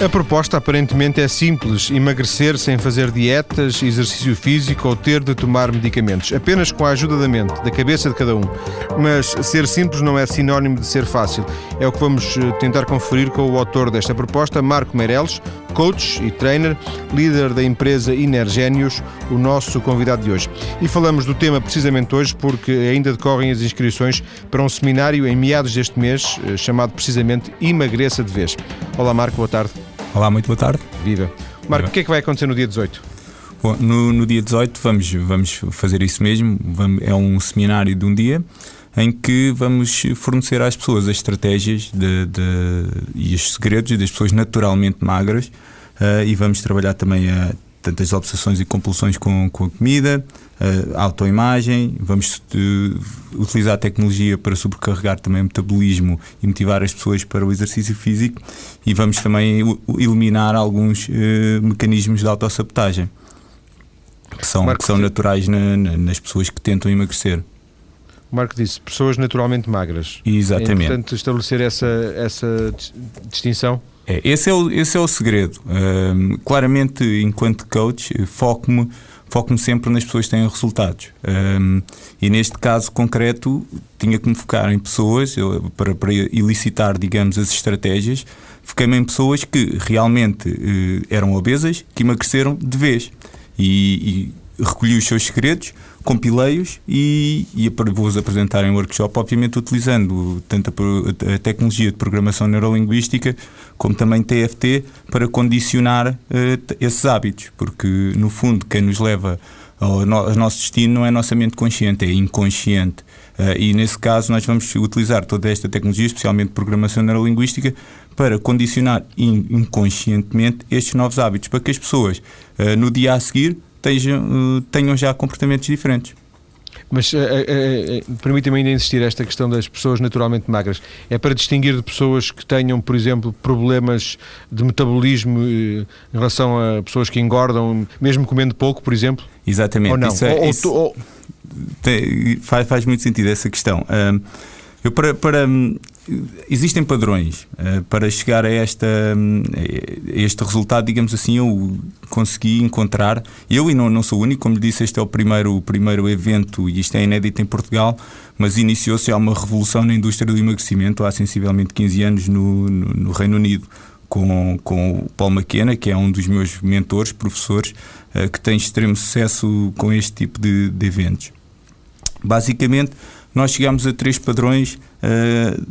A proposta aparentemente é simples: emagrecer sem fazer dietas, exercício físico ou ter de tomar medicamentos, apenas com a ajuda da mente, da cabeça de cada um. Mas ser simples não é sinónimo de ser fácil. É o que vamos eh, tentar conferir com o autor desta proposta, Marco Meireles, coach e trainer, líder da empresa Inergénios, o nosso convidado de hoje. E falamos do tema precisamente hoje porque ainda decorrem as inscrições para um seminário em meados deste mês, eh, chamado precisamente Emagreça de Vez. Olá Marco, boa tarde. Olá, muito boa tarde. Viva. Marco, o que é que vai acontecer no dia 18? Bom, no, no, dia 18 vamos, vamos fazer isso mesmo. Vamos, é um seminário de um dia em que vamos fornecer às pessoas as estratégias de, de, e os segredos das pessoas naturalmente magras uh, e vamos trabalhar também a tantas obsessões e compulsões com, com a comida, a autoimagem, vamos uh, utilizar a tecnologia para sobrecarregar também o metabolismo e motivar as pessoas para o exercício físico e vamos também eliminar alguns uh, mecanismos de autossabotagem que são, Marco, que são naturais na, na, nas pessoas que tentam emagrecer. O Marco disse pessoas naturalmente magras. Exatamente. É importante estabelecer essa, essa distinção? É, esse, é o, esse é o segredo. Um, claramente, enquanto coach, foco-me foco-me sempre nas pessoas que têm resultados. Um, e neste caso concreto, tinha que me focar em pessoas eu, para, para elicitar, digamos, as estratégias. Foquei-me em pessoas que realmente uh, eram obesas, que emagreceram de vez. E, e recolhi os seus segredos, compilei-os e, e vou-vos apresentar em workshop, obviamente utilizando tanto a, a, tecnologia de programação neurolinguística como também TFT para condicionar uh, esses hábitos, porque no fundo quem nos leva ao, no, ao nosso destino não é nossa mente consciente, é inconsciente. Uh, e nesse caso nós vamos utilizar toda esta tecnologia, especialmente programação neurolinguística, para condicionar in, inconscientemente estes novos hábitos, para que as pessoas uh, no dia a seguir tenham, uh, tenham já comportamentos diferentes. Mas uh, uh, permita-me ainda insistir esta questão das pessoas naturalmente magras. É para distinguir de pessoas que tenham, por exemplo, problemas de metabolismo em relação a pessoas que engordam, mesmo comendo pouco, por exemplo? Exatamente. Ou não? Isso, é, ou, isso ou, tem, faz, faz muito sentido essa questão. eu para, para existem padrões uh, para chegar a, esta, um, a este resultado, digamos assim, eu consegui encontrar. Eu, e não, não sou o único, como lhe disse, este é o primeiro, o primeiro evento e isto é inédito em Portugal, mas iniciou-se uma revolução na indústria do emagrecimento há sensivelmente 15 anos no, no, no Reino Unido. Com, com o Paul McKenna, que é um dos meus mentores, professores, uh, que tem extremo sucesso com este tipo de, de eventos. Basicamente, nós chegamos a três padrões uh,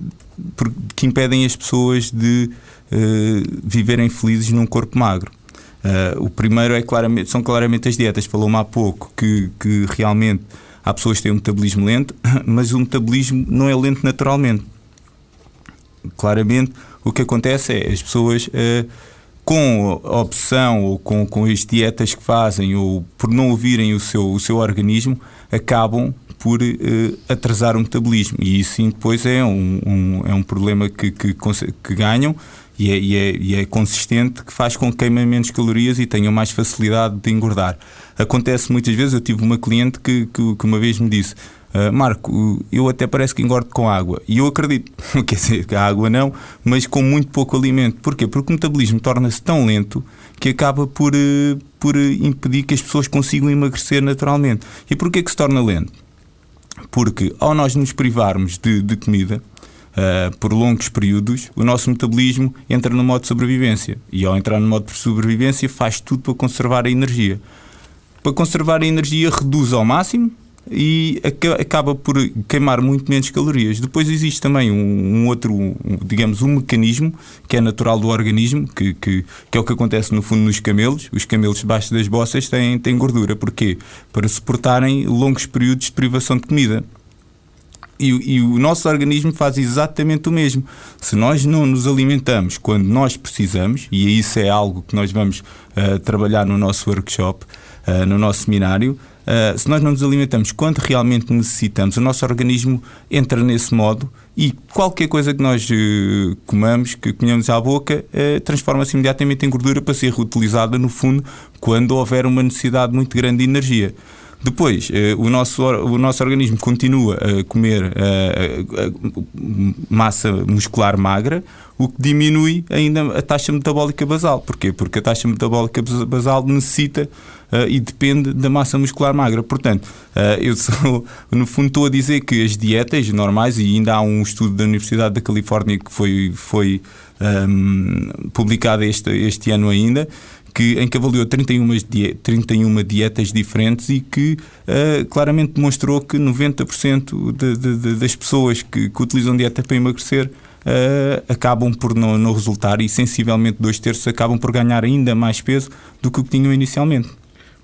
que impedem as pessoas de uh, viverem felizes num corpo magro. Uh, o primeiro é claramente, são claramente as dietas. Falou-me há pouco que, que realmente há pessoas que têm um metabolismo lento, mas o metabolismo não é lento naturalmente. Claramente, o que acontece é as pessoas com a opção ou com, com as dietas que fazem ou por não ouvirem o seu, o seu organismo acabam por uh, atrasar o metabolismo. E isso sim depois é um, um, é um problema que, que, que ganham e é, e, é, e é, consistente que faz com que queimem menos calorias e tenham mais facilidade de engordar. Acontece muitas vezes, eu tive uma cliente que, que, que uma vez me disse. Uh, Marco, eu até parece que engordo com água. E eu acredito, quer dizer, a água não, mas com muito pouco alimento. Porquê? Porque o metabolismo torna-se tão lento que acaba por, uh, por impedir que as pessoas consigam emagrecer naturalmente. E porquê que se torna lento? Porque ao nós nos privarmos de, de comida uh, por longos períodos, o nosso metabolismo entra no modo de sobrevivência. E ao entrar no modo de sobrevivência, faz tudo para conservar a energia. Para conservar a energia, reduz ao máximo e acaba por queimar muito menos calorias. Depois existe também um, um outro, um, digamos, um mecanismo que é natural do organismo, que, que, que, é o que acontece no fundo nos camelos. Os camelos debaixo das bossas têm, têm gordura. Porquê? Para suportarem longos períodos de privação de comida. E, e, o nosso organismo faz exatamente o mesmo. Se nós não nos alimentamos quando nós precisamos, e isso é algo que nós vamos uh, trabalhar no nosso workshop, uh, no nosso seminário, Uh, se nós não nos alimentamos quando realmente necessitamos, o nosso organismo entra nesse modo e qualquer coisa que nós uh, comamos, que comemos à boca, transforma-se imediatamente em gordura para ser reutilizada no fundo quando houver uma necessidade muito grande de energia. Depois, eh, o, nosso, o nosso organismo continua a comer eh, massa muscular magra, o que diminui ainda a taxa metabólica basal. Porquê? Porque a taxa metabólica basal necessita uh, e depende da massa muscular magra. Portanto, uh, eu sou, no fundo estou a dizer que as dietas normais, e ainda há um estudo da Universidade da Califórnia que foi, foi um, ehm, publicado este, este ano ainda, que, em que avaliou 31, 31 dietas diferentes e que uh, claramente demonstrou que 90% de, de, de, das pessoas que, que, utilizam dieta para emagrecer uh, acabam por não, não resultar e sensivelmente dois terços acabam por ganhar ainda mais peso do que o que tinham inicialmente.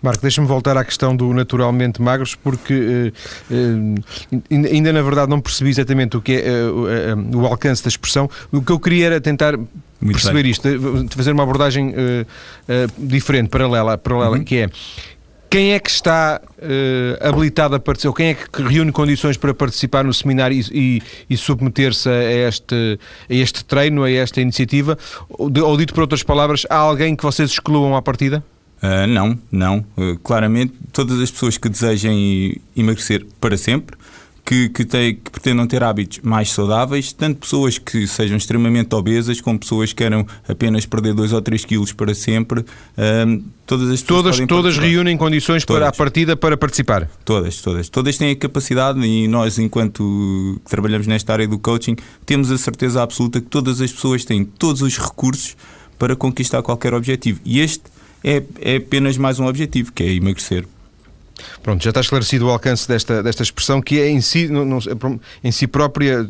Marco, deixa-me voltar à questão do naturalmente magros, porque uh, uh, ainda na verdade não percebi exatamente o que é uh, o alcance da expressão. O que eu queria era tentar Muito perceber bem. isto, fazer uma abordagem diferente, paralela, paralela uhum. que é quem é que está uh, habilitado a participar, ou quem é que reúne condições para participar no seminário e, e, e submeter-se a este, a este treino, a esta iniciativa? Ou, ou, dito por outras palavras, há alguém que vocês excluam à partida? Uh, não, não. Uh, claramente, todas as pessoas que desejem emagrecer para sempre que, que, tem, que pretendam ter hábitos mais saudáveis, tanto pessoas que sejam extremamente obesas, como pessoas que queiram apenas perder 2 ou 3 quilos para sempre. Um, todas as todas, todas reúnem condições todas. para a partida para participar? Todas, todas. Todas têm a capacidade e nós, enquanto trabalhamos nesta área do coaching, temos a certeza absoluta que todas as pessoas têm todos os recursos para conquistar qualquer objetivo. E este é, é apenas mais um objetivo, que é emagrecer. Pronto, já está esclarecido o alcance desta, desta expressão que é em si, não, não, em si própria,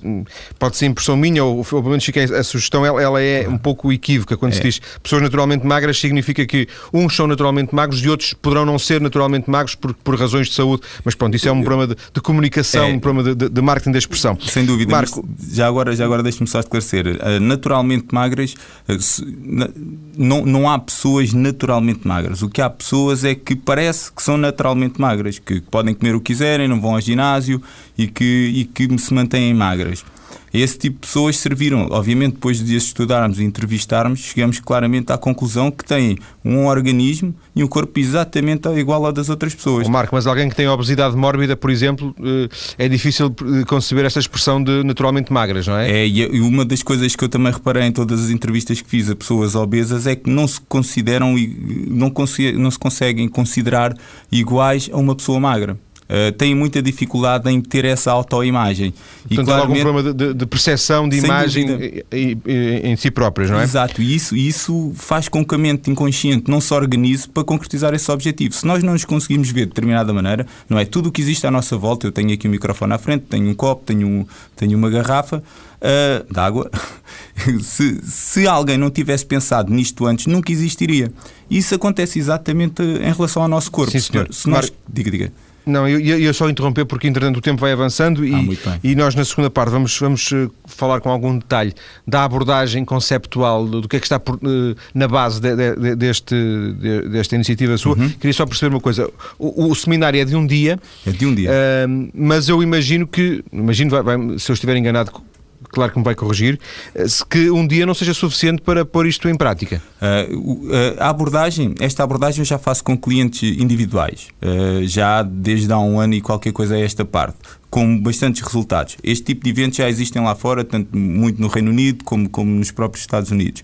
pode ser impressão minha, ou, ou pelo menos fica a sugestão, ela, ela é um pouco equívoca. Quando é. se diz pessoas naturalmente magras, significa que uns são naturalmente magros e outros poderão não ser naturalmente magros por, por razões de saúde. Mas pronto, isso é um problema de, de comunicação, é. um problema de, de, marketing da expressão. Sem dúvida. Marco... Já agora, já agora deixe-me só esclarecer. Uh, naturalmente magras, uh, não, não há pessoas naturalmente magras. O que há pessoas é que parece que são naturalmente magras, que podem comer o que quiserem, não vão ao ginásio e que, e que se mantêm magras. Esse tipo de pessoas serviram, obviamente, depois de as estudarmos e entrevistarmos, chegamos claramente à conclusão que têm um organismo e um corpo exatamente igual ao das outras pessoas. Oh, Marco, mas alguém que tem obesidade mórbida, por exemplo, eh, é difícil conceber esta expressão de naturalmente magras, não é? É, e uma das coisas que eu também reparei em todas as entrevistas que fiz a pessoas obesas é que não se consideram, não, não se conseguem considerar iguais a uma pessoa magra uh, têm muita dificuldade em ter essa autoimagem. Portanto, e claramente, há algum problema de, de percepção de imagem em si próprias, não é? Exato, e isso, isso faz com que a mente inconsciente não se organize para concretizar esse objetivo. Se nós não nos conseguimos ver de determinada maneira, não é tudo o que existe à nossa volta, eu tenho aqui um microfone à frente, tenho um copo, tenho, um, tenho uma garrafa uh, de água. se, se alguém não tivesse pensado nisto antes, nunca existiria. Isso acontece exatamente em relação ao nosso corpo. Sim, senhor. Se nós, diga, diga. Não, eu ia só interromper porque, entretanto, o tempo vai avançando e, ah, e nós, na segunda parte, vamos, vamos eh, falar com algum detalhe da abordagem conceptual do, que é que está por, uh, na base de, de, deste, de, desta iniciativa sua. Uhum. Queria só perceber uma coisa: o, o, seminário é de um dia. É de um dia. Uh, mas eu imagino que, imagino, vai, vai, se eu estiver enganado, claro que me vai corrigir, eh, que um dia não seja suficiente para pôr isto em prática? Uh, a abordagem, esta abordagem eu já faço com clientes individuais, já desde há um ano e qualquer coisa a esta parte, com bastantes resultados. Este tipo de eventos já existem lá fora, tanto muito no Reino Unido como, como nos próprios Estados Unidos.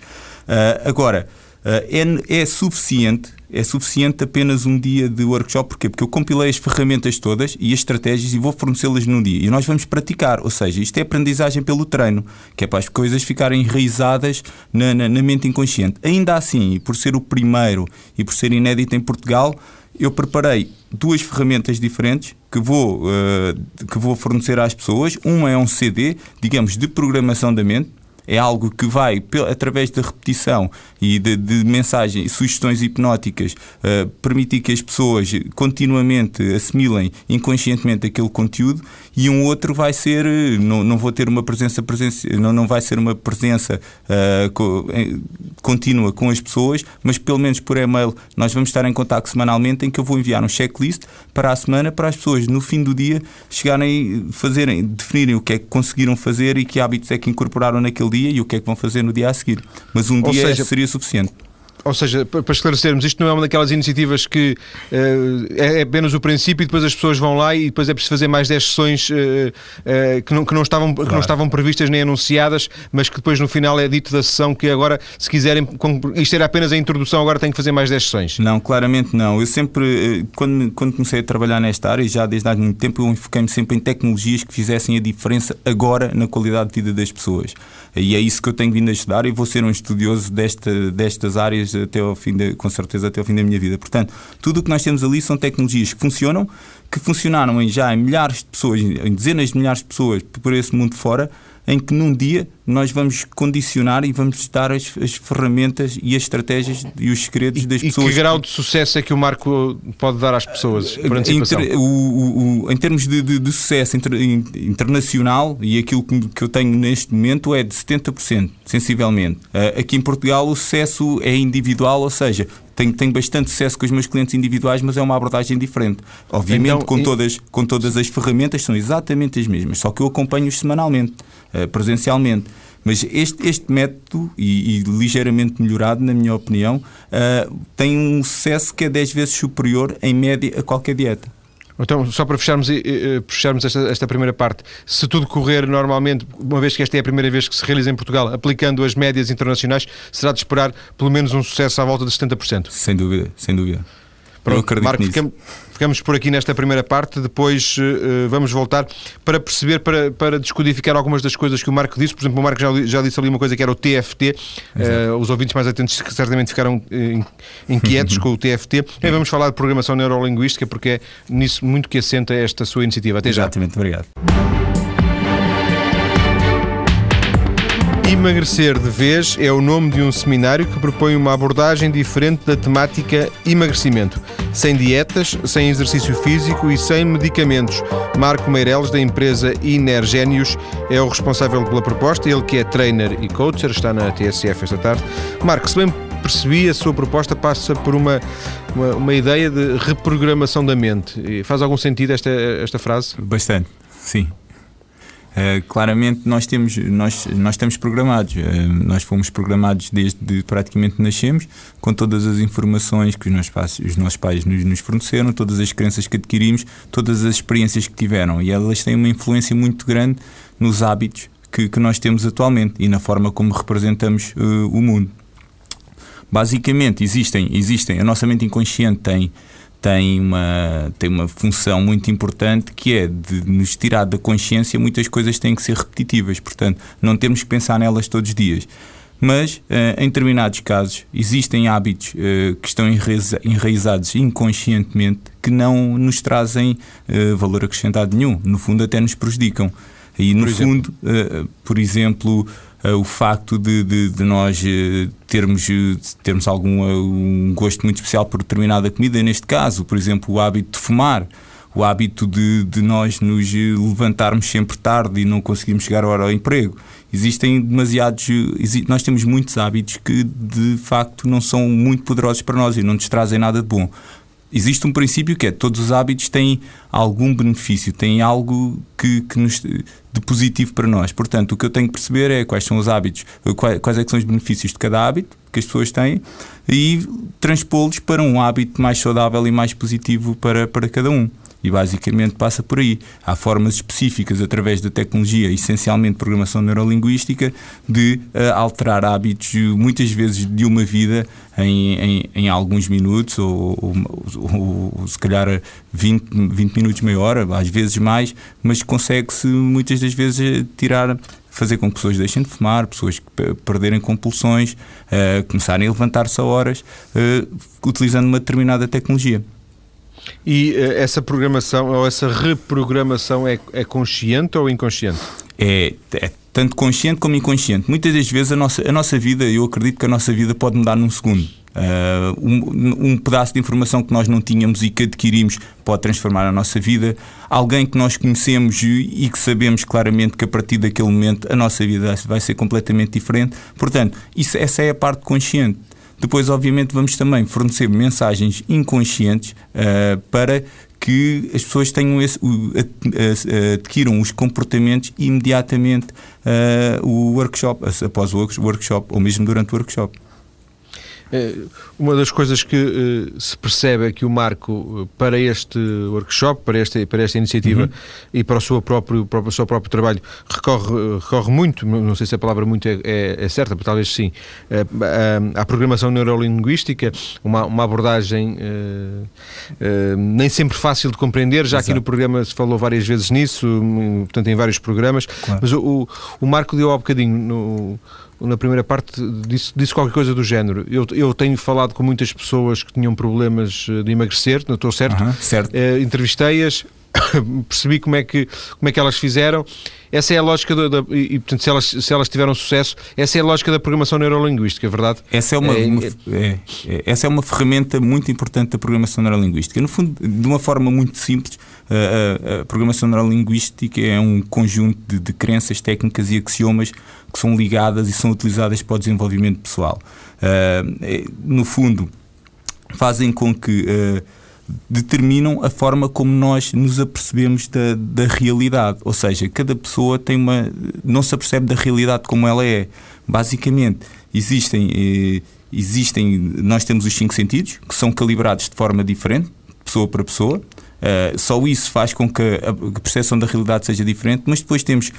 Agora, é, é suficiente é suficiente apenas um dia de workshop. Porquê? Porque eu compilei as ferramentas todas e as estratégias e vou fornecê-las num dia. E nós vamos praticar. Ou seja, isto é aprendizagem pelo treino, que é para as coisas ficarem enraizadas na, na, na mente inconsciente. Ainda assim, por ser o primeiro e por ser inédito em Portugal, eu preparei duas ferramentas diferentes que vou, uh, que vou fornecer às pessoas. Uma é um CD, digamos, de programação da mente, é algo que vai, através da repetição e de, de mensagens, sugestões hipnóticas, uh, permitir que as pessoas continuamente assimilem inconscientemente aquele conteúdo e um outro vai ser, eh, não, não vou ter uma presença, presença não, não vai ser uma presença uh, co, contínua com as pessoas, mas pelo menos por e-mail nós vamos estar em contato semanalmente em que eu vou enviar um checklist para a semana para as pessoas no fim do dia chegarem, fazerem, definirem o que é que conseguiram fazer e que hábitos é que incorporaram naquele dia e o que é que vão fazer no dia a seguir. Mas um Ou dia seja, seria suficiente. Ou seja, para esclarecermos, isto não é uma daquelas iniciativas que uh, é apenas o princípio e depois as pessoas vão lá e depois é preciso fazer mais 10 sessões uh, uh, que, não, que, não estavam, claro. que não estavam previstas nem anunciadas, mas que depois no final é dito da sessão que agora, se quiserem, isto era apenas a introdução, agora tem que fazer mais 10 sessões. Não, claramente não. Eu sempre, quando, quando comecei a trabalhar nesta área, já desde há muito tempo, eu enfoquei-me sempre em tecnologias que fizessem a diferença agora na qualidade de vida das pessoas. E é isso que eu tenho vindo a estudar e vou ser um estudioso desta, destas áreas até ao fim de, com certeza até ao fim da minha vida. Portanto, tudo o que nós temos ali são tecnologias que funcionam, que funcionaram em, já em milhares de pessoas, em dezenas de milhares de pessoas por esse mundo fora, em que num dia nós vamos condicionar e vamos dar as, as ferramentas e as estratégias e os segredos das e pessoas. E que grau de sucesso é que o Marco pode dar às pessoas por antecipação? Inter, o, o, em termos de, de, de sucesso inter, internacional, e aquilo que, que, eu tenho neste momento é de 70%, sensivelmente. Uh, aqui em Portugal o sucesso é individual, ou seja, tenho, tenho bastante sucesso com os meus clientes individuais, mas é uma abordagem diferente. Obviamente, então, com, e... todas, com todas as ferramentas, são exatamente as mesmas, só que eu acompanho-os semanalmente, presencialmente. Mas este, este método, e, e, ligeiramente melhorado, na minha opinião, uh, tem um sucesso que é 10 vezes superior, em média, a qualquer dieta. Então, só para fecharmos, fecharmos esta, esta, primeira parte, se tudo correr normalmente, uma vez que esta é a primeira vez que se realiza em Portugal, aplicando as médias internacionais, será de esperar pelo menos um sucesso à volta de 70%? Sem dúvida, sem dúvida. Pronto, Marco, ficamos, ficamos, por aqui nesta primeira parte, depois uh, vamos voltar para perceber, para, para descodificar algumas das coisas que o Marco disse. Por exemplo, o Marco já, já disse ali uma coisa que era o TFT. Uh, eh, os ouvintes mais atentos certamente ficaram uh, inquietos com o TFT. E vamos falar de programação neurolinguística, porque é nisso muito que assenta esta sua iniciativa. Até já. Exatamente, obrigado. Emagrecer de Vez é o nome de um seminário que propõe uma abordagem diferente da temática emagrecimento, sem dietas, sem exercício físico e sem medicamentos. Marco Meireles, da empresa Inergénios, é o responsável pela proposta, ele que é trainer e coacher, está na TSF esta tarde. Marco, se bem percebi, a sua proposta passa por uma, uma, uma ideia de reprogramação da mente. Faz algum sentido esta, esta frase? Bastante, sim. Uh, claramente nós temos nós nós estamos programados. Uh, nós fomos programados desde praticamente nascemos com todas as informações que os nossos pais, os nossos pais nos, nos, forneceram todas as crenças que adquirimos todas as experiências que tiveram. E elas têm uma influência muito grande nos hábitos que, que nós temos atualmente e na forma como representamos uh, o mundo. Basicamente existem existem a nossa mente inconsciente tem tem uma, tem uma função muito importante que é de nos tirar da consciência muitas coisas têm que ser repetitivas, portanto, não temos que pensar nelas todos os dias. Mas, eh, em determinados casos, existem hábitos eh, que estão enraizados inconscientemente que não nos trazem eh, valor acrescentado nenhum. No fundo, até nos prejudicam. E, no por fundo, por exemplo, uh, o facto de, de, de nós uh, termos, uh, termos algum um gosto muito especial por determinada comida, neste caso, por exemplo, o hábito de fumar, o hábito de, de nós nos levantarmos sempre tarde e não conseguirmos chegar à hora ao emprego. Existem demasiados. nós temos muitos hábitos que de facto não são muito poderosos para nós e não nos trazem nada de bom existe um princípio que é todos os hábitos têm algum benefício, têm algo que, que nos, de positivo para nós. Portanto, o que eu tenho que perceber é quais são os hábitos, quais, é são os benefícios de cada hábito que as pessoas têm e transpô-los para um hábito mais saudável e mais positivo para, para cada um. E basicamente passa por aí. Há formas específicas, através da tecnologia, essencialmente programação neurolinguística, de uh, alterar hábitos, muitas vezes de uma vida, em, em, em alguns minutos, ou, ou, ou, se calhar 20, 20 minutos, meia hora, às vezes mais, mas consegue-se muitas das vezes tirar fazer com que pessoas deixem de fumar, pessoas que perderem compulsões, uh, começarem a levantar-se a horas, uh, utilizando uma determinada tecnologia. E uh, essa programação ou essa reprogramação é, é consciente ou inconsciente? É, é, tanto consciente como inconsciente. Muitas das vezes a nossa, a nossa vida, eu acredito que a nossa vida pode mudar num segundo. Uh, um, um, pedaço de informação que nós não tínhamos e que adquirimos pode transformar a nossa vida. Alguém que nós conhecemos e que sabemos claramente que a partir daquele momento a nossa vida vai ser completamente diferente. Portanto, isso, essa é a parte consciente. Depois, obviamente, vamos também fornecer mensagens inconscientes uh, para que as pessoas tenham esse, adquiram os comportamentos imediatamente uh, o workshop, após o workshop ou mesmo durante o workshop. Eh, uma das coisas que uh, se percebe é que o Marco, para este workshop, para esta, para esta iniciativa uhum. e para o seu próprio, para o seu próprio trabalho, recorre, recorre muito, não sei se a palavra muito é, é, é certa, mas talvez sim, à programação neurolinguística, uma, uma abordagem nem sempre fácil de compreender, já Exato. aqui no programa se falou várias vezes nisso, portanto em vários programas, claro. mas o, o Marco deu há bocadinho no na primeira parte disse, disse qualquer coisa do género. Eu, eu tenho falado com muitas pessoas que tinham problemas eh, de emagrecer, não estou certo? certo. Uh, Entrevistei-as, percebi como é, que, como é que elas fizeram. Essa é a lógica da, da, e, portanto, se elas, se elas tiveram sucesso, essa é a lógica da programação neurolinguística, é verdade? Essa é uma, é, uma é, é, essa é uma ferramenta muito importante da programação neurolinguística. No fundo, de uma forma muito simples, a, a, programação neurolinguística é um conjunto de, de, crenças, técnicas e axiomas que são ligadas e são utilizadas para o desenvolvimento pessoal. Uh, no fundo, fazem com que uh, determinam a forma como nós nos apercebemos da, da realidade. Ou seja, cada pessoa tem uma. não se apercebe da realidade como ela é. Basicamente, existem. Eh, existem nós temos os cinco sentidos que são calibrados de forma diferente, pessoa para pessoa. Uh, só isso faz com que a, percepção da realidade seja diferente, mas depois temos,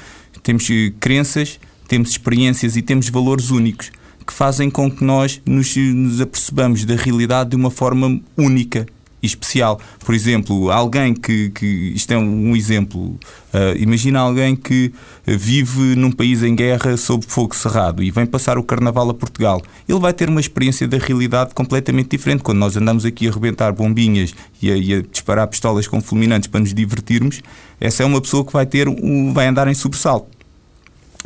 temos eh, crenças, temos experiências e temos valores únicos que fazem com que nós nos, nos apercebamos da realidade de uma forma única especial. Por exemplo, alguém que, que isto é um exemplo, uh, imagina alguém que vive num país em guerra sob fogo cerrado e vem passar o carnaval a Portugal. Ele vai ter uma experiência da realidade completamente diferente. Quando nós andamos aqui a rebentar bombinhas e a, e a disparar pistolas com fulminantes para nos divertirmos, essa é uma pessoa que vai ter um, vai andar em sobressalto.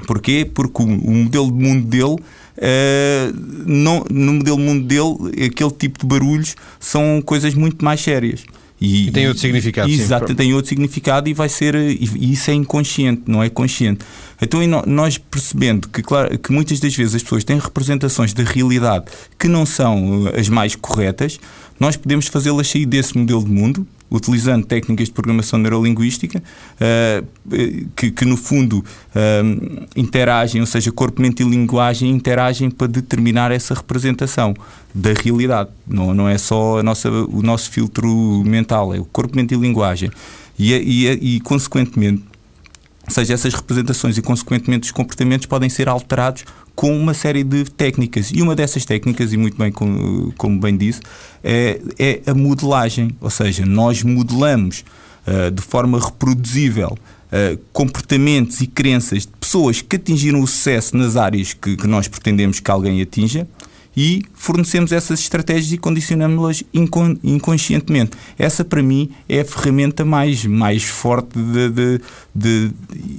Porquê? Porque o, o modelo de mundo dele Uh, não, no modelo mundo dele, aquele tipo de barulhos são coisas muito mais sérias. E, e tem outro significado. Exato, tem outro significado e vai ser. E isso é inconsciente, não é consciente. Então, nós percebendo que, claro, que muitas das vezes as pessoas têm representações da realidade que não são eh, as mais corretas, nós podemos fazê-las sair desse modelo de mundo utilizando técnicas de programação neurolinguística uh, que, que, no fundo uh, interagem, ou seja, corpo, mente e linguagem interagem para determinar essa representação da realidade. Não, não é só nossa, o nosso filtro mental, é o corpo, mente e linguagem. E, e, e consequentemente, ou seja, essas representações e, consequentemente, os comportamentos podem ser alterados com uma série de técnicas. E uma dessas técnicas, e muito bem como, como bem disse, é, é, a modelagem. Ou seja, nós modelamos uh, de forma reproduzível uh, comportamentos e crenças de pessoas que atingiram o sucesso nas áreas que, que nós pretendemos que alguém atinja e fornecemos essas estratégias e condicionamos-las inconscientemente. Essa, para mim, é a ferramenta mais, mais forte de, de, de,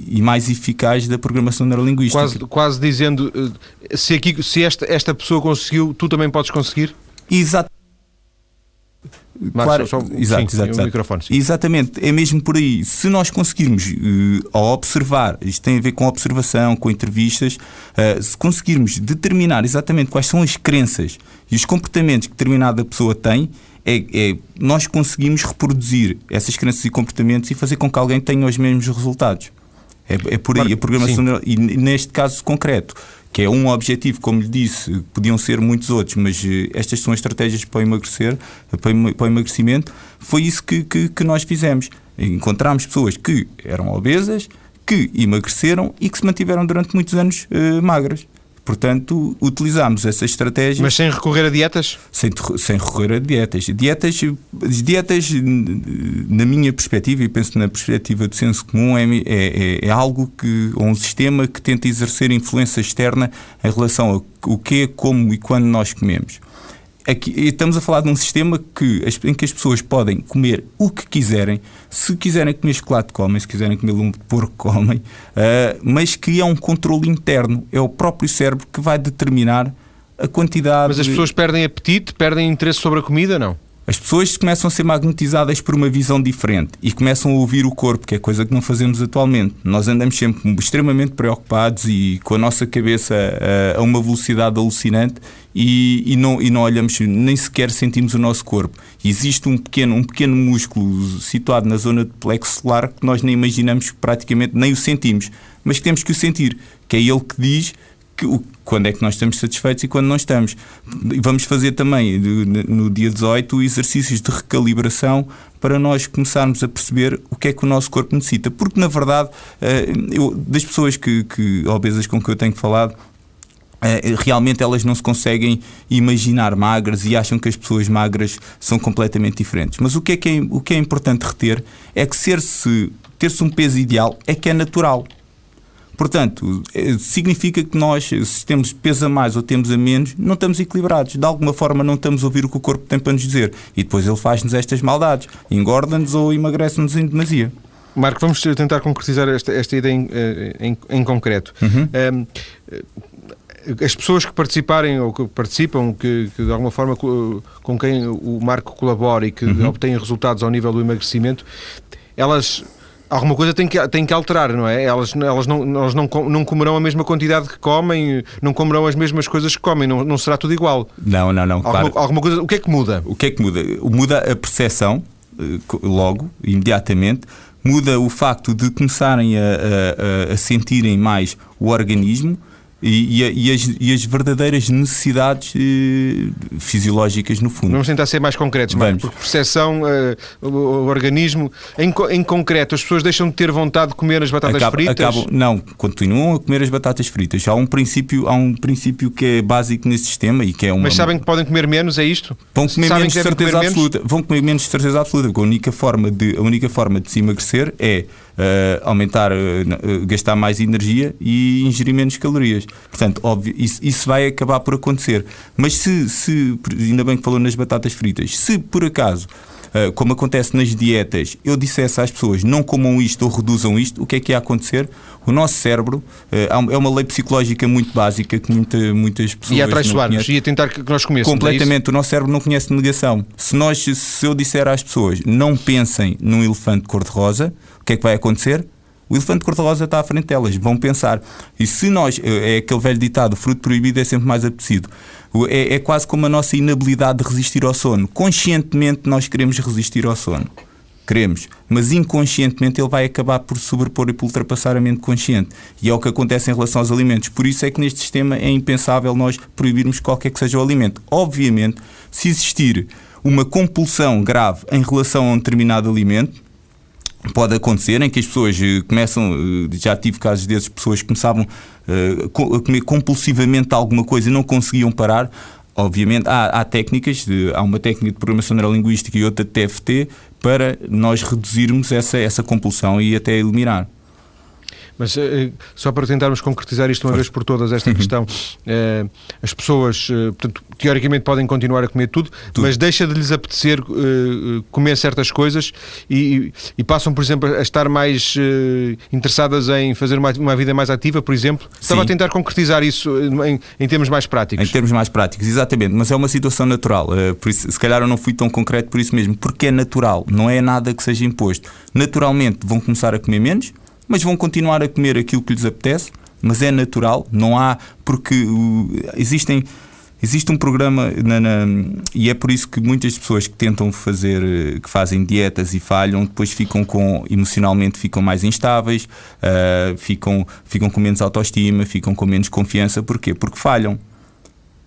e mais eficaz da programação neurolinguística. Quase, quase dizendo, eh, se, aqui, se esta, esta pessoa conseguiu, tu também podes conseguir? Exato claro, só, exato, sim, exato, exato. Microfone, Exatamente, é mesmo por aí. Se nós conseguirmos, uh, ao observar, isto tem a ver com observação, com entrevistas, uh, se conseguirmos determinar exatamente quais são as crenças e os comportamentos que determinada pessoa tem, é, é, nós conseguimos reproduzir essas crenças e comportamentos e fazer com que alguém tenha os mesmos resultados. É, é por aí, a programação, e neste caso concreto, que é um objetivo, como lhe disse, podiam ser muitos outros, mas eh, estas são estratégias para emagrecer, para emagrecimento. Foi isso que, que, que nós fizemos. Encontramos pessoas que eram obesas, que emagreceram e que se mantiveram durante muitos anos uh, magras. Portanto, utilizámos essa estratégia. Mas sem recorrer a dietas? Sem, sem recorrer a dietas. Dietas, dietas, na minha perspectiva, e penso na perspectiva do senso comum, é, é, é algo que, ou um sistema que tenta exercer influência externa em relação ao que, como e quando nós comemos aqui, estamos a falar de um sistema que, em que as pessoas podem comer o que quiserem, se quiserem comer chocolate, comem, se quiserem comer lumbo de porco, comem, uh, mas que é um controle interno, é o próprio cérebro que vai determinar a quantidade. Mas as pessoas perdem apetite, perdem interesse sobre a comida, não? As pessoas começam a ser magnetizadas por uma visão diferente e começam a ouvir o corpo, que é coisa que não fazemos atualmente. Nós andamos sempre extremamente preocupados e com a nossa cabeça a, a uma velocidade alucinante e, e, não, e não olhamos, nem sequer sentimos o nosso corpo. Existe um pequeno, um pequeno músculo situado na zona de plexo solar que nós nem imaginamos praticamente, nem o sentimos, mas que temos que o sentir, que é ele que diz que, quando é que nós estamos satisfeitos e quando não estamos. Vamos fazer também no dia 18 exercícios de recalibração para nós começarmos a perceber o que é que o nosso corpo necessita. Porque, na verdade, eh, eu, das pessoas que, que obesas com que eu tenho falado, realmente elas não se conseguem imaginar magras e acham que as pessoas magras são completamente diferentes. Mas o que é, que é, o que é importante reter é que ser-se ter-se um peso ideal é que é natural. Portanto, eh, significa que nós, se temos peso a mais ou temos a menos, não estamos equilibrados. De alguma forma, não estamos a ouvir o que o corpo tem para nos dizer. E depois ele faz-nos estas maldades. Engorda-nos ou emagrece-nos em demasia. Marco, vamos tentar concretizar esta, esta ideia em, eh, em, em concreto. Uhum. Um, as pessoas que participarem ou que participam, que, que, de alguma forma com quem o Marco colabora e que uhum. obtêm resultados ao nível do emagrecimento, elas alguma coisa tem que, tem que alterar, não é? Elas, elas, não, elas não, não comerão a mesma quantidade que comem, não comerão as mesmas coisas que comem, não, não será tudo igual. Não, não, não. Alguma, claro. alguma coisa, o que é que muda? O que é que muda? Muda a percepção, eh, logo, imediatamente, muda o facto de começarem a, a, a sentirem mais o organismo e, e, e, as, e, as, verdadeiras necessidades eh, fisiológicas no fundo. Vamos tentar ser mais concretos, Marco, porque percepção, eh, o, o, organismo, em, em, concreto, as pessoas deixam de ter vontade de comer as batatas fritas? Acabam, não, continuam a comer as batatas fritas. Há um princípio, há um princípio que é básico nesse sistema e que é uma, Mas sabem que podem comer menos, é isto? Vão comer sabem menos de certeza absoluta. Menos? Vão comer menos certeza absoluta, porque a única forma de, a única forma de se emagrecer é aumentar, uh, gastar mais energia e ingerir menos calorias. Portanto, óbvio, isso, isso vai acabar por acontecer. Mas se, se, ainda bem que falou nas batatas fritas, se por acaso como acontece nas dietas, eu dissesse às pessoas não comam isto ou reduzam isto, o que é que ia acontecer? O nosso cérebro é uma lei psicológica muito básica que muita, muitas pessoas. Ia atraiçoar-nos, ia tentar que nós comêssemos. É Completamente, é o nosso cérebro não conhece negação. Se, nós, se eu disser às pessoas não pensem num elefante cor-de-rosa, que é que vai acontecer? O elefante cor-de-rosa está à frente delas, vão pensar. E se nós, é, é aquele velho ditado, fruto proibido é sempre mais apetecido. É, é quase como a nossa inabilidade de resistir ao sono. Conscientemente nós queremos resistir ao sono. Queremos, mas inconscientemente ele vai acabar por sobrepor e por ultrapassar a mente consciente. E é o que acontece em relação aos alimentos. Por isso é que neste sistema é impensável nós proibirmos qualquer que seja o alimento. Obviamente, se existir uma compulsão grave em relação a um determinado alimento, pode acontecer em que as pessoas eh, começam, eh, já tive casos desses, pessoas começavam eh, a comer compulsivamente alguma coisa e não conseguiam parar. Obviamente, há, há técnicas, de, há uma técnica de programação neurolinguística e outra de TFT para nós reduzirmos essa, essa compulsão e até eliminar. Mas uh, só para tentarmos concretizar isto uma vez por todas, esta uhum. questão, uh, as pessoas, uh, portanto, teoricamente podem continuar a comer tudo, tudo. mas deixa de lhes apetecer comer certas coisas e, e, passam, por exemplo, a estar mais interessadas em fazer uma, uma, vida mais ativa, por exemplo. Sim. Estava a tentar concretizar isso em, em, termos mais práticos. Em termos mais práticos, exatamente, mas é uma situação natural. por isso, se calhar eu não fui tão concreto por isso mesmo, porque é natural, não é nada que seja imposto. Naturalmente vão começar a comer menos mas vão continuar a comer aquilo que lhes apetece, mas é natural, não há, porque uh, existem. Existe um programa na, na, e é por isso que muitas pessoas que tentam fazer, uh, que fazem dietas e falham, depois ficam com emocionalmente ficam mais instáveis, uh, ficam, ficam com menos autoestima, ficam com menos confiança. Porquê? Porque falham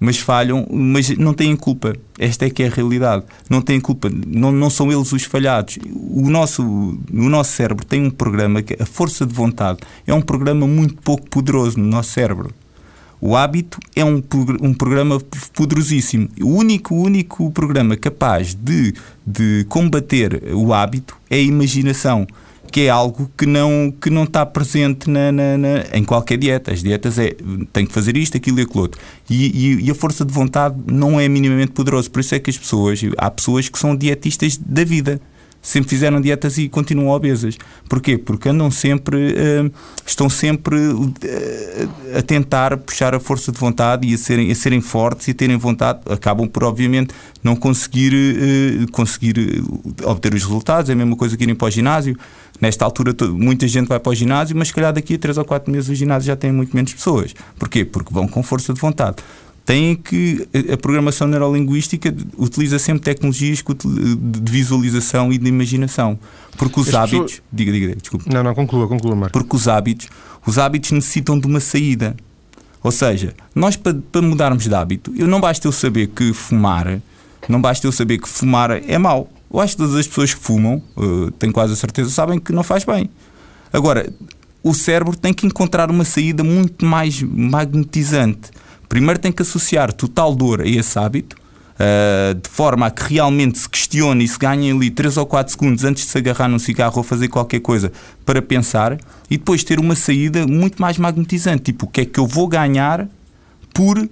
mas falham, mas não têm culpa. Esta é que é a realidade. Não têm culpa, não, não são eles os falhados. O nosso, o nosso cérebro tem um programa que a força de vontade é um programa muito pouco poderoso no nosso cérebro. O hábito é um, um programa poderosíssimo. O único, único programa capaz de, de combater o hábito é a imaginação que é algo que não, que não está presente na, na, na, em qualquer dieta. As dietas é tem que fazer isto, aquilo e aquilo outro. E, e, e, a força de vontade não é minimamente poderosa. Por isso é que as pessoas, há pessoas que são dietistas da vida sempre fizeram dietas e continuam obesas. Porquê? Porque andam sempre, uh, estão sempre uh, a tentar puxar a força de vontade e a serem, a serem fortes e terem vontade. Acabam por, obviamente, não conseguir, uh, conseguir obter os resultados. É a mesma coisa que irem para o ginásio. Nesta altura, muita gente vai para o ginásio, mas se calhar daqui a 3 ou 4 meses o ginásio já tem muito menos pessoas. Porquê? Porque vão com força de vontade têm que a programação neurolinguística utiliza sempre tecnologias de visualização e de imaginação, porque os As hábitos, pessoas... diga, diga, desculpa. Não, não, conclua, conclua, Marco. Porque os hábitos, os hábitos necessitam de uma saída. Ou seja, nós para, para mudarmos de hábito, eu não basta eu saber que fumar, não basta eu saber que fumar é mau. Eu acho que todas as pessoas que fumam, uh, tenho quase a certeza, sabem que não faz bem. Agora, o cérebro tem que encontrar uma saída muito mais magnetizante. Primeiro tem que associar total dor a esse hábito, uh, de forma a que realmente se questione e se ganhe ali 3 ou 4 segundos antes de se agarrar num cigarro ou fazer qualquer coisa para pensar, e depois ter uma saída muito mais magnetizante. Tipo, o que é que eu vou ganhar por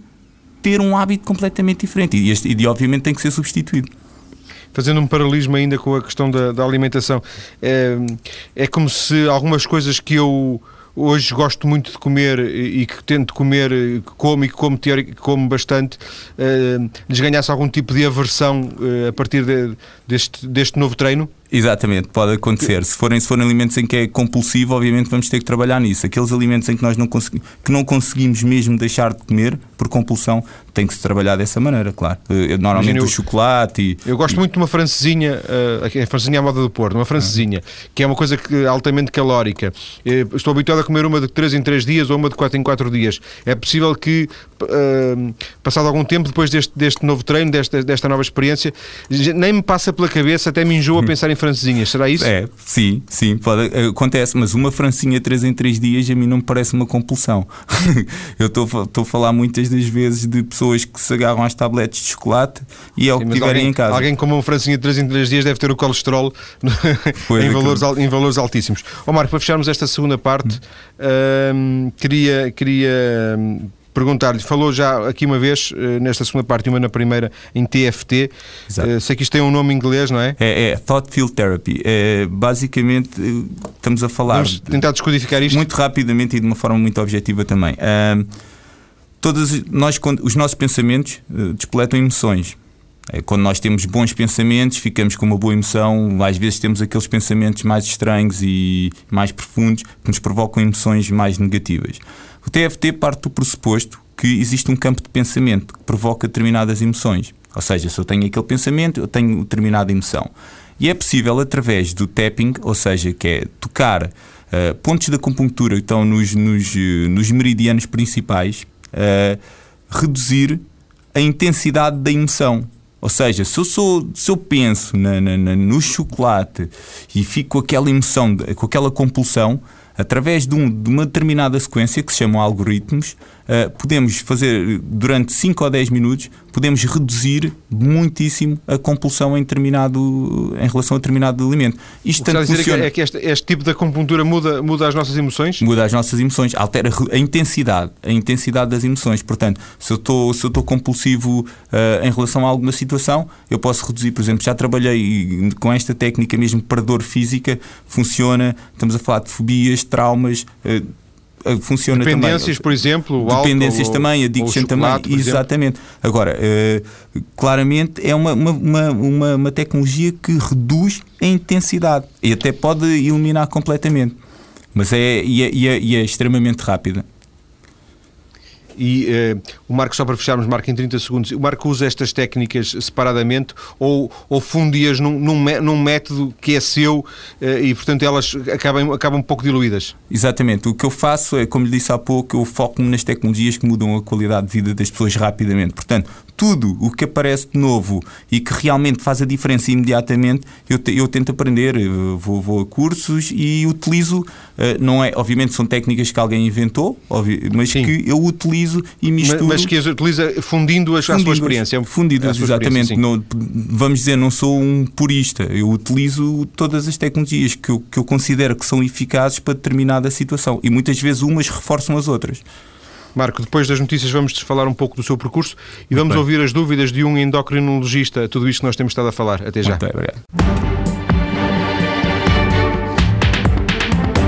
ter um hábito completamente diferente? E, este, e obviamente tem que ser substituído fazendo um paralelismo ainda com a questão da, da alimentação, é, é como se algumas coisas que eu hoje gosto muito de comer e que tento comer, como e que como, teórico, como bastante, uh, lhes ganhasse algum tipo de aversão uh, a partir de, deste, deste novo treino? Exatamente, pode acontecer. Se forem, se forem alimentos em que é compulsivo, obviamente vamos ter que trabalhar nisso. Aqueles alimentos em que nós não, consegui, que não conseguimos mesmo deixar de comer por compulsão, tem que se trabalhar dessa maneira, claro. Eh, normalmente Imagina, o chocolate e. Eu gosto e... muito de uma francesinha, uh, a francesinha à moda do Porto, uma francesinha, que é uma coisa que, altamente calórica. Uh, estou habituado a comer uma de 3 em 3 dias ou uma de 4 em 4 dias. É possível que, uh, passado algum tempo, depois deste, deste novo treino, desta, desta nova experiência, nem me passa pela cabeça, até me enjoa a pensar em francesinhas, será isso? É, sim, sim, pode, acontece, mas uma francinha 3 em 3 dias a mim não me parece uma compulsão. Eu estou a falar muitas das vezes de pessoas que se agarram às tabletes de chocolate e é o que tiverem alguém, em casa. Alguém com uma francinha 3 em 3 dias deve ter o colesterol em, valores, em valores altíssimos. Ó Marco, para fecharmos esta segunda parte, hum. hum, queria, queria hum, perguntar-lhe, falou já aqui uma vez, eh, nesta segunda parte e uma na primeira, em TFT. Uh, sei que isto tem um nome em inglês, não é? É, é Thought Field Therapy. É, basicamente, eh, estamos a falar. Vamos tentar descodificar isto. Muito rapidamente e de uma forma muito objetiva também. Uh, todas, nós, os nossos pensamentos despletam emoções. É, quando nós temos bons pensamentos, ficamos com uma boa emoção. Às vezes temos aqueles pensamentos mais estranhos e mais profundos que nos provocam emoções mais negativas. O TFT parte do pressuposto que existe um campo de pensamento que provoca determinadas emoções. Ou seja, se eu tenho aquele pensamento, eu tenho determinada emoção. E é possível, através do tapping, ou seja, que é tocar uh, pontos da acupuntura que estão nos, nos, uh, nos meridianos principais, uh, reduzir a intensidade da emoção. Ou seja, se eu, sou, se eu penso na, na, na, no chocolate e fico com aquela emoção, com aquela compulsão, através de, um, de, uma determinada sequência que se chamam algoritmos, uh, podemos fazer durante 5 ou 10 minutos, podemos reduzir muitíssimo a compulsão em, determinado, em relação a determinado alimento. Isto tanto funciona... é que este, este, tipo de acupuntura muda, muda as nossas emoções? Muda as nossas emoções, altera a intensidade, a intensidade das emoções. Portanto, se eu estou, se eu estou compulsivo uh, em relação a alguma situação, eu posso reduzir. Por exemplo, já trabalhei com esta técnica mesmo para dor física, funciona, estamos a falar de fobias, traumas. Uh, funciona Dependências, também. por exemplo, Dependências álcool, também, addiction também, exatamente. Exemplo. Agora, uh, claramente é uma, uma, uma, uma, tecnologia que reduz a intensidade e até pode eliminar completamente. Mas é, e é, e é, e é extremamente rápida. E uh, o Marco, só para fecharmos, Marco, em 30 segundos, o Marco usa estas técnicas separadamente ou, ou fundias num, num, num método que é seu uh, e, portanto, elas acabam, acabam um pouco diluídas? Exatamente. O que eu faço é, como lhe disse há pouco, eu foco-me nas tecnologias que mudam a qualidade de vida das pessoas rapidamente. Portanto, tudo o que aparece de novo e que realmente faz a diferença imediatamente, eu, te, eu tento aprender, eu vou, vou, a cursos e utilizo, uh, não é, obviamente são técnicas que alguém inventou, mas Sim. que eu utilizo e misturo. Mas, mas que as utiliza fundindo as, fundindo a sua experiência. Fundidas, exatamente. Não, vamos dizer, não sou um purista, eu utilizo todas as tecnologias que eu, que eu considero que são eficazes para determinada situação e muitas vezes umas reforçam as outras. Marco, depois das notícias vamos falar um pouco do seu percurso e vamos Muito ouvir as dúvidas de um endocrinologista, tudo isto que nós temos estado a falar. Até já. Muito bem, obrigado.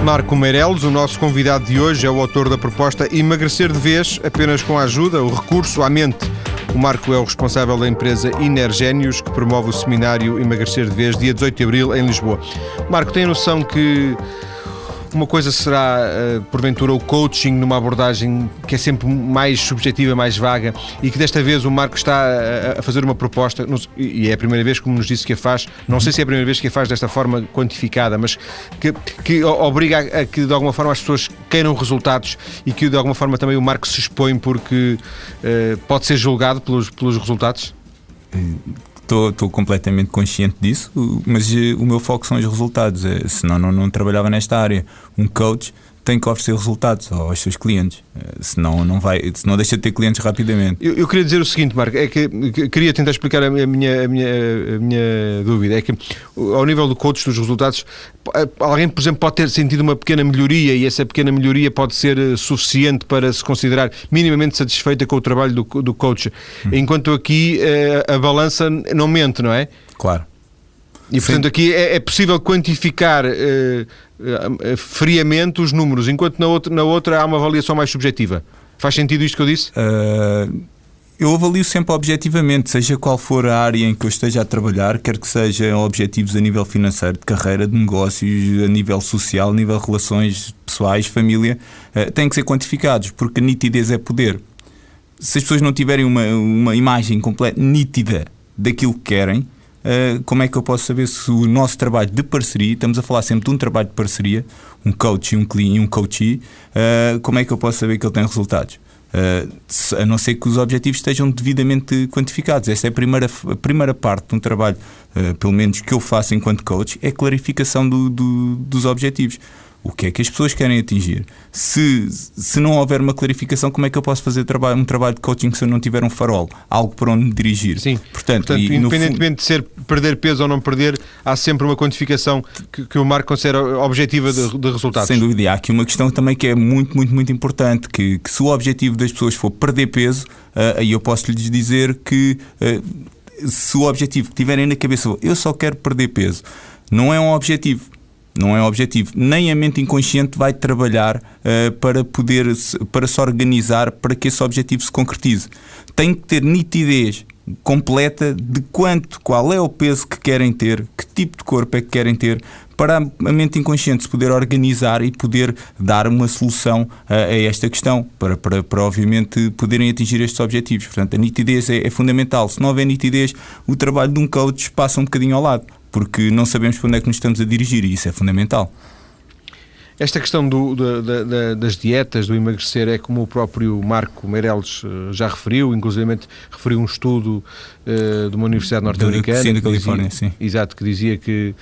Marco Meireles, o nosso convidado de hoje, é o autor da proposta Emagrecer de Vez, apenas com a ajuda, o recurso à mente. O Marco é o responsável da empresa Inergénios, que promove o seminário Emagrecer de Vez, dia 18 de abril, em Lisboa. Marco, tem a noção que uma coisa será, uh, porventura, o coaching numa abordagem que é sempre mais subjetiva, mais vaga e que desta vez o Marco está a, a fazer uma proposta, e é a primeira vez, como nos disse, que a faz, não sei se é a primeira vez que a faz desta forma quantificada, mas que, que obriga a, a que de alguma forma as pessoas queiram resultados e que de alguma forma também o Marco se expõe porque uh, pode ser julgado pelos, pelos resultados? Estou completamente consciente disso, mas uh, o meu foco são os resultados, é, senão não, não trabalhava nesta área. Um coach tem que oferecer resultados aos seus clientes, eh, senão não vai, senão deixa de ter clientes rapidamente. Eu, eu queria dizer o seguinte, Marco, é que, que queria tentar explicar a minha, a minha, a minha dúvida, é que ao nível do coach dos resultados, eh, alguém, por exemplo, pode ter sentido uma pequena melhoria e essa pequena melhoria pode ser eh, suficiente para se considerar minimamente satisfeita com o trabalho do, do coach, hum. enquanto aqui a, a balança não mente, não é? Claro. E portanto Sim. aqui é, é, possível quantificar uh, friamente os números, enquanto na outra, na outra há uma avaliação mais subjetiva. Faz sentido isto que eu disse? Uh, eu avalio sempre objetivamente, seja qual for a área em que eu esteja a trabalhar, quer que sejam objetivos a nível financeiro, de carreira, de negócios, a nível social, a nível de relações pessoais, família, têm que ser quantificados, porque nitidez é poder. Se as pessoas não tiverem uma, uma imagem completa, nítida daquilo que querem, Uh, como é que eu posso saber se o nosso trabalho de parceria, estamos a falar sempre de um trabalho de parceria, um coach e um cliente, um coachee, uh, como é que eu posso saber que ele tem resultados? Uh, a não ser que os objetivos estejam devidamente quantificados. Esta é a primeira, a primeira parte de um trabalho, pelo menos que eu faço enquanto coach, é a clarificação do, do, dos objetivos o que é que as pessoas querem atingir. Se, se não houver uma clarificação, como é que eu posso fazer trabalho, um trabalho de coaching se eu não tiver um farol? Algo para onde me dirigir? Sim. Portanto, Portanto e, independentemente de ser perder peso ou não perder, há sempre uma quantificação que, que o Marco considera objetiva de, de, resultados. Sem dúvida. E há aqui uma questão também que é muito, muito, muito importante, que, que se o objetivo das pessoas for perder peso, uh, aí eu posso lhes dizer que uh, se o objetivo que tiverem na cabeça, eu só quero perder peso, não é um objetivo não é objetivo. Nem a mente inconsciente vai trabalhar uh, para poder para se organizar para que esse objetivo se concretize. Tem que ter nitidez completa de quanto, qual é o peso que querem ter, que tipo de corpo é que querem ter, para a mente inconsciente se poder organizar e poder dar uma solução a, a esta questão, para, para, para obviamente poderem atingir estes objetivos. Portanto, a nitidez é, é fundamental. Se não houver nitidez, o trabalho de um coach passa um bocadinho ao lado porque não sabemos para onde é que nos estamos a dirigir e isso é fundamental. Esta questão do, da, da, das dietas, do emagrecer, é como o próprio Marco Meirelles eh, já referiu, inclusive referiu um estudo uh, de uma universidade norte-americana. Sim, da Califórnia, dizia, sim. Exato, que dizia que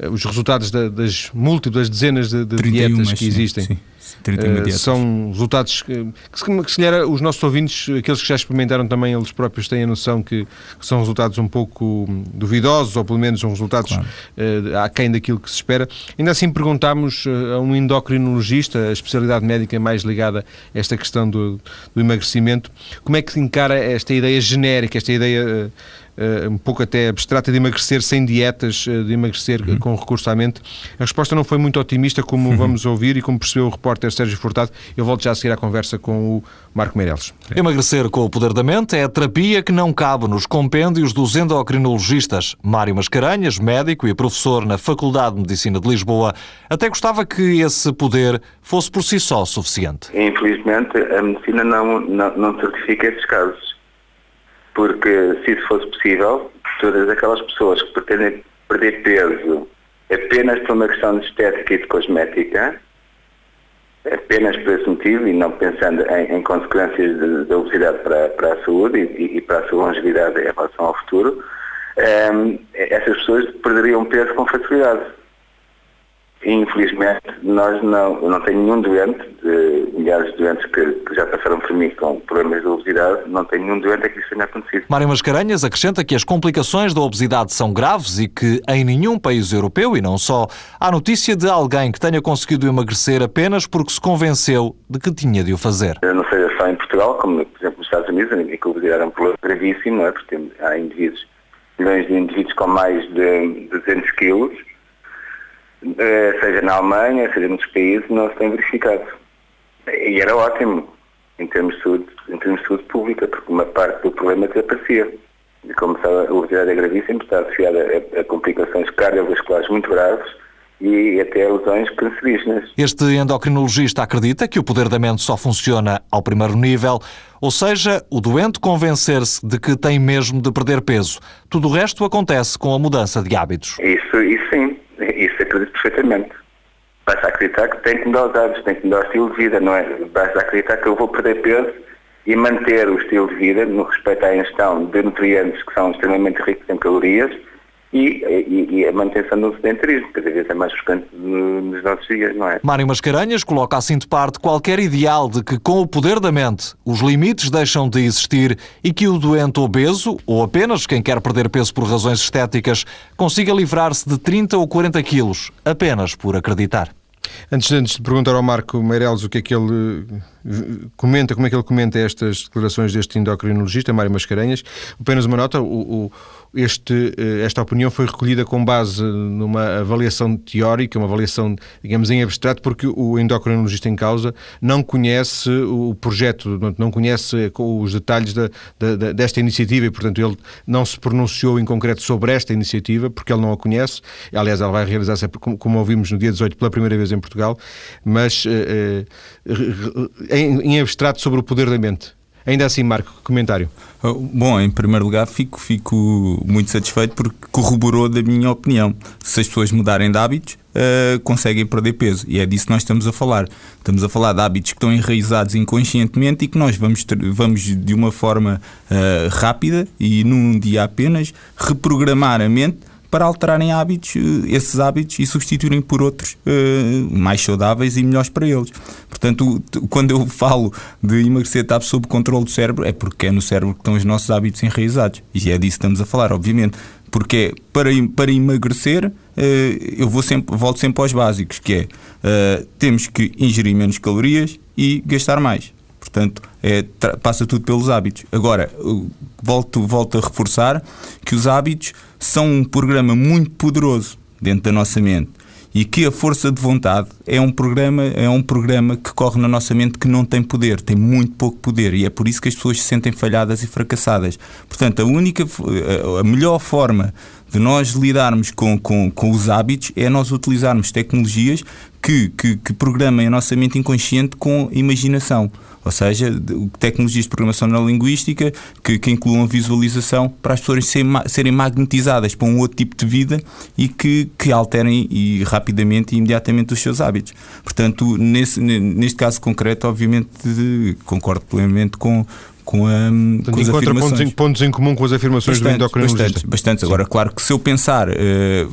uh, os resultados da, das múltiplas dezenas de, de dietas que existem. Sim, sim Uh, são resultados que, que, se, que se calhar os nossos ouvintes, aqueles que já experimentaram também, eles próprios têm a noção que, que são resultados um pouco duvidosos, ou pelo menos são resultados claro. uh, aquém daquilo que se espera. Ainda assim perguntámos uh, a um endocrinologista, a especialidade médica mais ligada a esta questão do, do emagrecimento, como é que se encara esta ideia genérica, esta ideia uh, um pouco até abstrata de emagrecer sem dietas, uh, de emagrecer uhum. com recurso à mente. A resposta não foi muito otimista, como uhum. vamos ouvir e como percebeu o repórter Sérgio Furtado. Eu volto já a seguir à conversa com o Marco Meireles. Emagrecer com o poder da mente é a terapia que não cabe nos compêndios dos endocrinologistas. Mário Mascarenhas, médico e professor na Faculdade de Medicina de Lisboa, até gostava que esse poder fosse por si só suficiente. Infelizmente, a medicina não, não, não certifica esses casos porque se isso fosse possível, todas aquelas pessoas que pretendem perder peso apenas por uma questão de estética e de cosmética, apenas por esse motivo e não pensando em, em consequências da obesidade para, para, a saúde e, e, para a sua longevidade em relação ao futuro, um, ehm, essas pessoas perderiam peso com facilidade. Infelizmente, nós não, eu não tenho nenhum doente, de milhares de doentes que, que, já passaram por mim com problemas de obesidade, não tenho nenhum doente a que isso tenha acontecido. Mário Mascarenhas acrescenta que as complicações da obesidade são graves e que em nenhum país europeu, e não só, há notícia de alguém que tenha conseguido emagrecer apenas porque se convenceu de que tinha de o fazer. Não seja só em Portugal, como por exemplo nos Estados Unidos, em que a obesidade é um problema gravíssimo, é? porque há indivíduos, milhões de indivíduos com mais de 200 quilos, seja na Alemanha, seja noutros países, não se tem verificado. E era ótimo, em termos de saúde, em termos de saúde pública, porque uma parte do problema desaparecia. E como sabe, a obesidade é gravíssima, está associada a, a complicações cardiovasculares muito graves e até a lesões cancerígenas. Este endocrinologista acredita que o poder da mente só funciona ao primeiro nível, ou seja, o doente convencer-se de que tem mesmo de perder peso. Tudo o resto acontece com a mudança de hábitos. Isso, isso sim, perfeitamente. basta acreditar que tem que mudar os hábitos, tem que mudar o estilo de vida, não é? Basta acreditar que eu vou perder peso e manter o estilo de vida no respeito à ingestão de nutrientes que são extremamente ricos em calorias e, e, e, a manutenção do sedentarismo, cada vez é mais frequente nos nossos dias, não é? Mário Mascarenhas coloca assim de parte qualquer ideal de que, com o poder da mente, os limites deixam de existir e que o doente obeso, ou apenas quem quer perder peso por razões estéticas, consiga livrar-se de 30 ou 40 quilos, apenas por acreditar. Antes, antes de perguntar ao Marco Meireles o que é que ele eh, comenta, como é que ele comenta estas declarações deste endocrinologista, Mário Mascarenhas, apenas uma nota, o, o este, eh, esta opinião foi recolhida com base numa avaliação teórica, uma avaliação, digamos, em abstrato, porque o endocrinologista em causa não conhece o projeto, não conhece os detalhes da, da, desta iniciativa e, portanto, ele não se pronunciou em concreto sobre esta iniciativa, porque ele não a conhece. Aliás, ela vai realizar-se, como ouvimos no dia 18, pela primeira vez em Portugal, mas eh, eh, em, em abstrato sobre o poder da mente. Ainda assim, Marco, comentário. Oh, bom, em primeiro lugar, fico, fico muito satisfeito porque corroborou da minha opinião. Se as pessoas mudarem de hábitos, uh, conseguem perder peso. E é disso que nós estamos a falar. Estamos a falar de hábitos que estão enraizados inconscientemente e que nós vamos, vamos de uma forma uh, rápida e num dia apenas, reprogramar a mente para alterarem hábitos, eh, esses hábitos e substituírem por outros uh, mais saudáveis e melhores para eles. Portanto, quando eu falo de emagrecer estar sob controle do cérebro, é porque é no cérebro que estão os nossos hábitos enraizados. E é disso que estamos a falar, obviamente. Porque para, para emagrecer, uh, eu vou sempre, volto sempre aos básicos, que é uh, temos que ingerir menos calorias e gastar mais. Portanto, é, passa tudo pelos hábitos. Agora, volto, volto a reforçar que os hábitos são um programa muito poderoso dentro da nossa mente e que a força de vontade é um programa é um programa que corre na nossa mente que não tem poder, tem muito pouco poder e é por isso que as pessoas se sentem falhadas e fracassadas. Portanto, a única a melhor forma de nós lidarmos com, com, com os hábitos é nós utilizarmos tecnologias que, que, que programem a nossa mente inconsciente com imaginação ou seja, tecnologias de programação neurolinguística que, que incluam visualização para as pessoas serem magnetizadas para um outro tipo de vida e que, que alterem e rapidamente e imediatamente os seus hábitos. Portanto, nesse, neste caso concreto, obviamente, concordo plenamente com, com, a, Portanto, com as afirmações. Pontos em, pontos em comum com as afirmações bastante, do endocrinologista. Bastante, bastante. Agora, claro que se eu pensar, uh,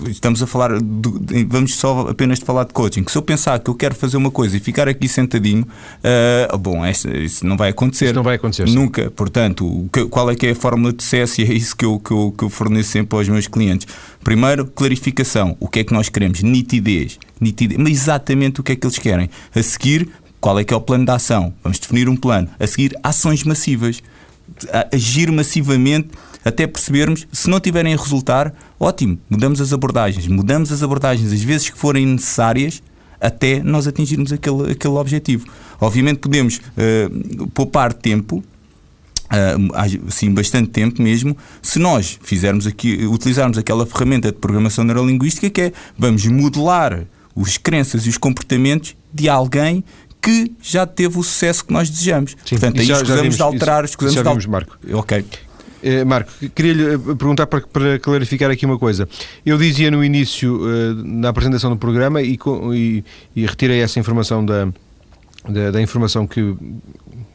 estamos a falar, de, vamos só apenas de falar de coaching, se eu pensar que eu quero fazer uma coisa e ficar aqui sentadinho, uh, bom, isso não vai acontecer. Isso não vai acontecer. Nunca. Sim. Portanto, qual é que é a fórmula de sucesso e é isso que eu, que, eu, que eu forneço sempre aos meus clientes. Primeiro, clarificação. O que é que nós queremos? Nitidez. Nitidez. Mas exatamente o que é que eles querem. A seguir, qual é que é o plano de ação? Vamos definir um plano. A seguir, ações massivas. Agir massivamente até percebermos, se não tiverem a resultar, ótimo, mudamos as abordagens. Mudamos as abordagens as vezes que forem necessárias até nós atingirmos aquele, aquele objetivo. Obviamente podemos uh, poupar tempo, uh, assim, bastante tempo mesmo, se nós fizermos aqui, utilizarmos aquela ferramenta de programação neurolinguística que é vamos modelar os crenças e os comportamentos de alguém que já teve o sucesso que nós desejamos. Sim, Portanto, aí já, escusamos já vimos, de alterar, escusamos já vimos, de Marco. Ok. Eh, Marco, queria-lhe perguntar para, para, clarificar aqui uma coisa. Eu dizia no início, uh, na apresentação do programa, e, e, e retirei essa informação da, da, da, informação que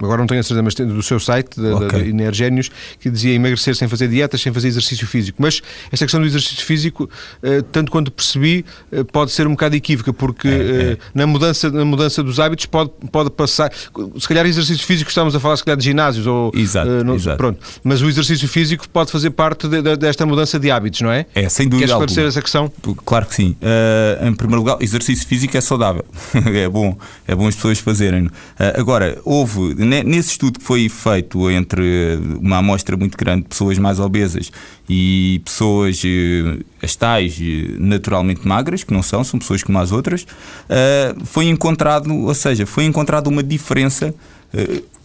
agora não tenho a certeza, mas do seu site, da, okay. Energénios, que dizia emagrecer sem fazer dietas, sem fazer exercício físico. Mas esta questão do exercício físico, eh, tanto quanto percebi, eh, pode ser um bocado equívoca, porque é, é. Eh, na, mudança, na mudança dos hábitos pode, pode passar. Se calhar exercício físico, estamos a falar se calhar de ginásios, ou. Exato, não, exato. Pronto. Mas o exercício físico pode fazer parte de, de, desta mudança de hábitos, não é? É, sem dúvida. Queres esclarecer essa questão? Claro que sim. Uh, em primeiro lugar, exercício físico é saudável. é bom, é bom as pessoas fazerem. Uh, agora, houve, nesse estudo que foi feito entre uma amostra muito grande de pessoas mais obesas e pessoas eh, as tais eh, naturalmente magras, que não são, são pessoas como as outras, eh, foi encontrado, ou seja, foi encontrada uma diferença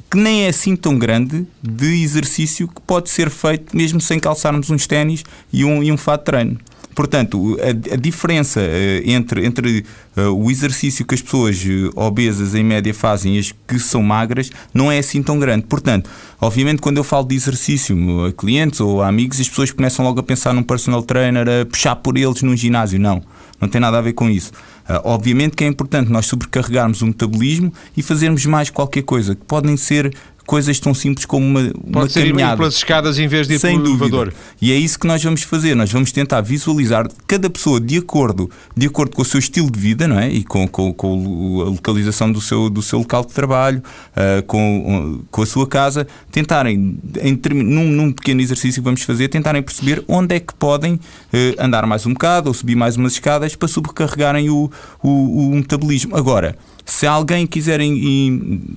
que nem é assim tão grande de exercício que pode ser feito mesmo sem calçarmos uns ténis e um, e um fato de treino. Portanto, a, a diferença uh, entre, entre uh, o exercício que as pessoas uh, obesas em média fazem e as que são magras não é assim tão grande. Portanto, obviamente, quando eu falo de exercício a clientes ou a amigos, as pessoas começam logo a pensar num personal trainer, a puxar por eles num ginásio. Não, não tem nada a ver com isso. Uh, obviamente que é importante nós sobrecarregarmos o metabolismo e fazermos mais qualquer coisa, que podem ser coisas tão simples como uma, Pode uma ser ir caminhada. pelas escadas em vez de ir Sem pelo dúvida. elevador. E é isso que nós vamos fazer. Nós vamos tentar visualizar cada pessoa de acordo, de acordo com o seu estilo de vida, não é? E com, com, com a localização do seu, do seu local de trabalho, ah, com, com a sua casa, tentarem, em, num, num pequeno exercício que vamos fazer, tentarem perceber onde é que podem eh, andar mais um bocado ou subir mais umas escadas para sobrecarregarem o, o, o metabolismo. Agora, se alguém quiser em-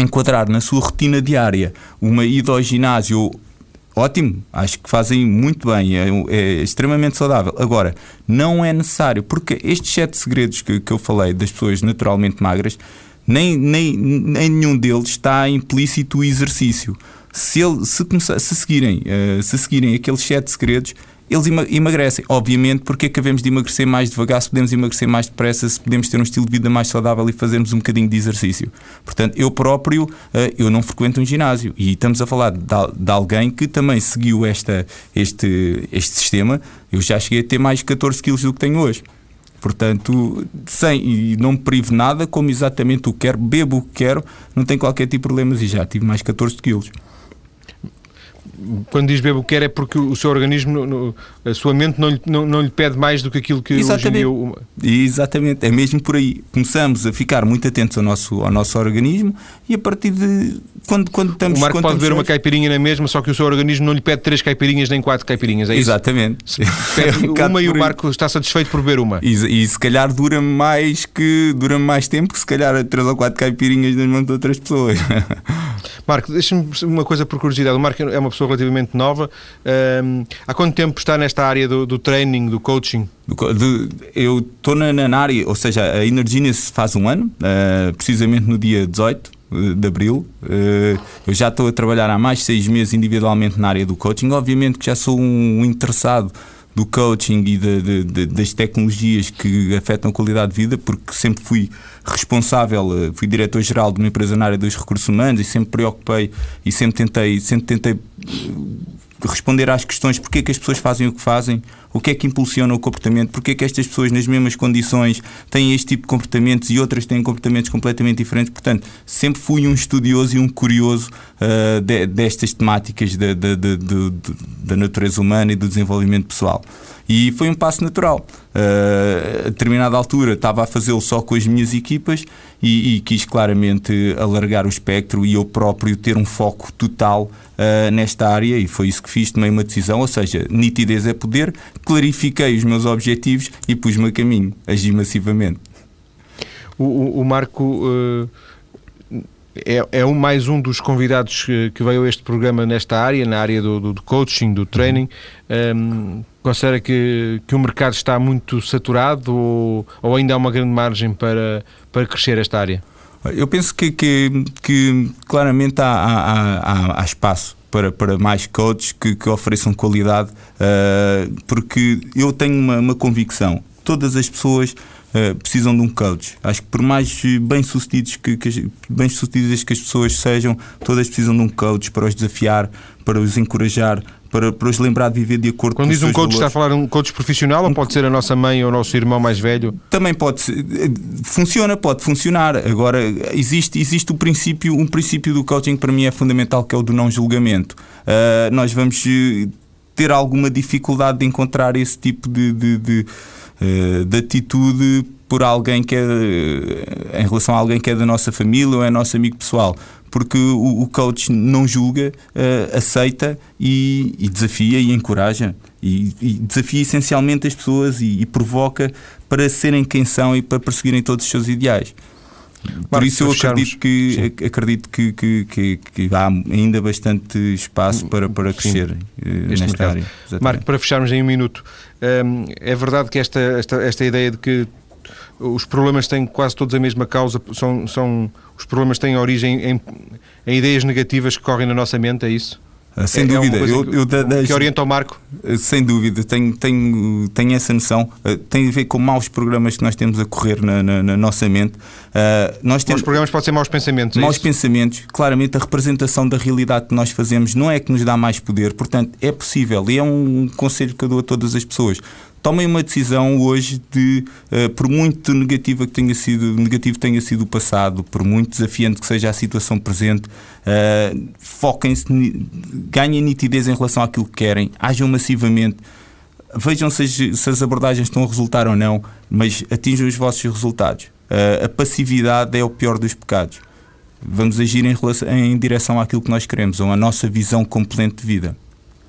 enquadrar na sua rotina diária uma ida ao ginásio ótimo, acho que fazem muito bem, é, é extremamente saudável. Agora, não é necessário, porque estes sete segredos que, que eu falei das pessoas naturalmente magras, nem, nem, nem nenhum deles está implícito o exercício. Se, ele, se, começar, se, seguirem, eh, se seguirem aqueles sete segredos, eles ema- emagrecem. Obviamente, porque acabamos de emagrecer mais devagar, se podemos emagrecer mais depressa, se podemos ter um estilo de vida mais saudável e fazermos um bocadinho de exercício. Portanto, eu próprio, eh, eu não frequento um ginásio e estamos a falar de, de alguém que também seguiu esta, este, este sistema. Eu já cheguei a ter mais 14 quilos do que tenho hoje. Portanto, sem, e não me privo nada, como exatamente o que quero, bebo o que quero, não tenho qualquer tipo de problemas e já tive mais 14 quilos. Quando diz bebo o que quer é porque o seu organismo, no- a sua mente não lhe, não, não lhe pede mais do que aquilo que Exatamente. dia... o- Exatamente, é mesmo por aí. Começamos a ficar muito atentos ao nosso, ao nosso organismo e a partir de quando, quando estamos O Marco quando pode beber uma caipirinha na mesma, só que o seu organismo não lhe pede três caipirinhas nem quatro caipirinhas, é isso? Exatamente. Pede É um uma e o. Marco está satisfeito por beber uma. E, e se calhar dura mais que dura mais tempo que se calhar três ou quatro caipirinhas nas mãos de outras pessoas. Marco, deixa-me uma coisa por curiosidade. O Marco é uma pessoa relativamente nova. Ahm, há quanto tempo está nesta área do, do training, do coaching? De- eu estou na, na área, ou seja, a Energines faz um ano, eh, precisamente no dia 18 eh, de abril. Eh, eu já estou a trabalhar há mais de seis meses individualmente na área do coaching. Obviamente que já sou um interessado do coaching e de- de- de- das tecnologias que afetam a qualidade de vida, porque sempre fui responsável, eh, fui diretor-geral de uma empresa na área dos recursos humanos e sempre preocupei e sempre tentei, sempre tentei responder às questões porque é que as pessoas fazem o que fazem, o que é que impulsiona o comportamento, porque é que estas pessoas nas mesmas condições têm este tipo de comportamentos e outras têm comportamentos completamente diferentes. Portanto, sempre fui um estudioso e um curioso ah, de- destas temáticas da natureza humana e do desenvolvimento pessoal. E foi um passo natural. Uh, a determinada altura estava a fazê-lo só com as minhas equipas e, e quis claramente alargar o espectro e eu próprio ter um foco total uh, nesta área e foi isso que fiz, tomei uma decisão, ou seja, nitidez é poder, clarifiquei os meus objetivos e pus-me a caminho, agi massivamente. O, o- o Marco eh, é, é um, mais um dos convidados que, que veio a este programa nesta área, na área do, do- do coaching, do training. Ahm, considera que, que o mercado está muito saturado ou, ou ainda há uma grande margem para, para crescer esta área? Eu penso que, que, que claramente há, há- há- há espaço para, para mais coaches que, que ofereçam qualidade, uh, porque eu tenho uma, uma convicção: todas as pessoas uh, precisam de um coach. Acho que por mais bem-sucedidos que, que, as- bem-sucedidas que as pessoas sejam, todas precisam de um coach para os desafiar, para os encorajar, para, para os lembrar de viver de acordo Quando com diz um coach, está a valores. falar um coach profissional ou pode ser a nossa mãe ou o nosso irmão mais velho? Também pode ser, funciona, pode funcionar. Agora existe, existe o princípio, um princípio do coaching que para mim é fundamental que é o do não julgamento. Ah, nós vamos eh, ter alguma dificuldade de encontrar esse tipo de, de, de, eh, de atitude por alguém que é eh, em relação a alguém que é da nossa família ou é nosso amigo pessoal. Porque o, o coach não julga, eh, aceita e, e desafia e encoraja. E, e desafia essencialmente as pessoas e, e provoca para serem quem são e para perseguirem todos os seus ideais. Por isso eu acredito que, acredito que, que, que, que há ainda bastante espaço para, para crescer eh, Este nesta mercado. área. Exatamente. Marco, para fecharmos em um minuto, hum, é verdade que esta, esta, esta ideia de que os problemas têm quase todos a mesma causa, são, são os problemas têm origem em, em ideias negativas que correm na nossa mente, é isso? Ah, Sem É- é dúvida, coisa eu, que- eu das- Que orienta o Marco? Uh, Sem dúvida, tenho, tenho, tenho essa noção. Uh, Tem a ver com maus programas que nós temos a correr na, na- na nossa mente. Uh, nós Os temos programas podem ser maus pensamentos, é maus isso? pensamentos. Claramente, a representação da realidade que nós fazemos não é que nos dá mais poder. Portanto, é possível. E é um conselho que eu dou a todas as pessoas. Tomem uma decisão hoje de, uh, por muito negativo que tenha sido, negativo tenha sido o passado, por muito desafiante que seja a situação presente, uh, foquem-se, ganhem nitidez em relação àquilo que querem, ajam massivamente, vejam se as, se as abordagens estão a resultar ou não, mas atinjam os vossos resultados. Uh, a passividade é o pior dos pecados. Vamos agir em, relação, em direção àquilo que nós queremos, ou à nossa visão completa de vida.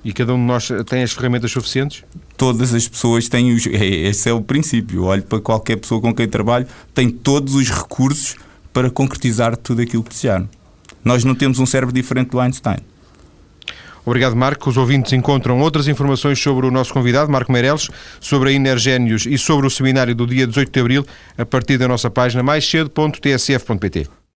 E cada um de nós tem as ferramentas suficientes? Todas as pessoas têm os. É, esse é o princípio. olho para qualquer pessoa com quem trabalho, tem todos os recursos para concretizar tudo aquilo que desejar. Nós não temos um cérebro diferente do Einstein. Obrigado, Marco. Os ouvintes encontram outras informações sobre o nosso convidado, Marco Meireles, sobre a Inergénios e sobre o seminário do dia 18 de abril, a partir da nossa página mais cedo.tsf.pt.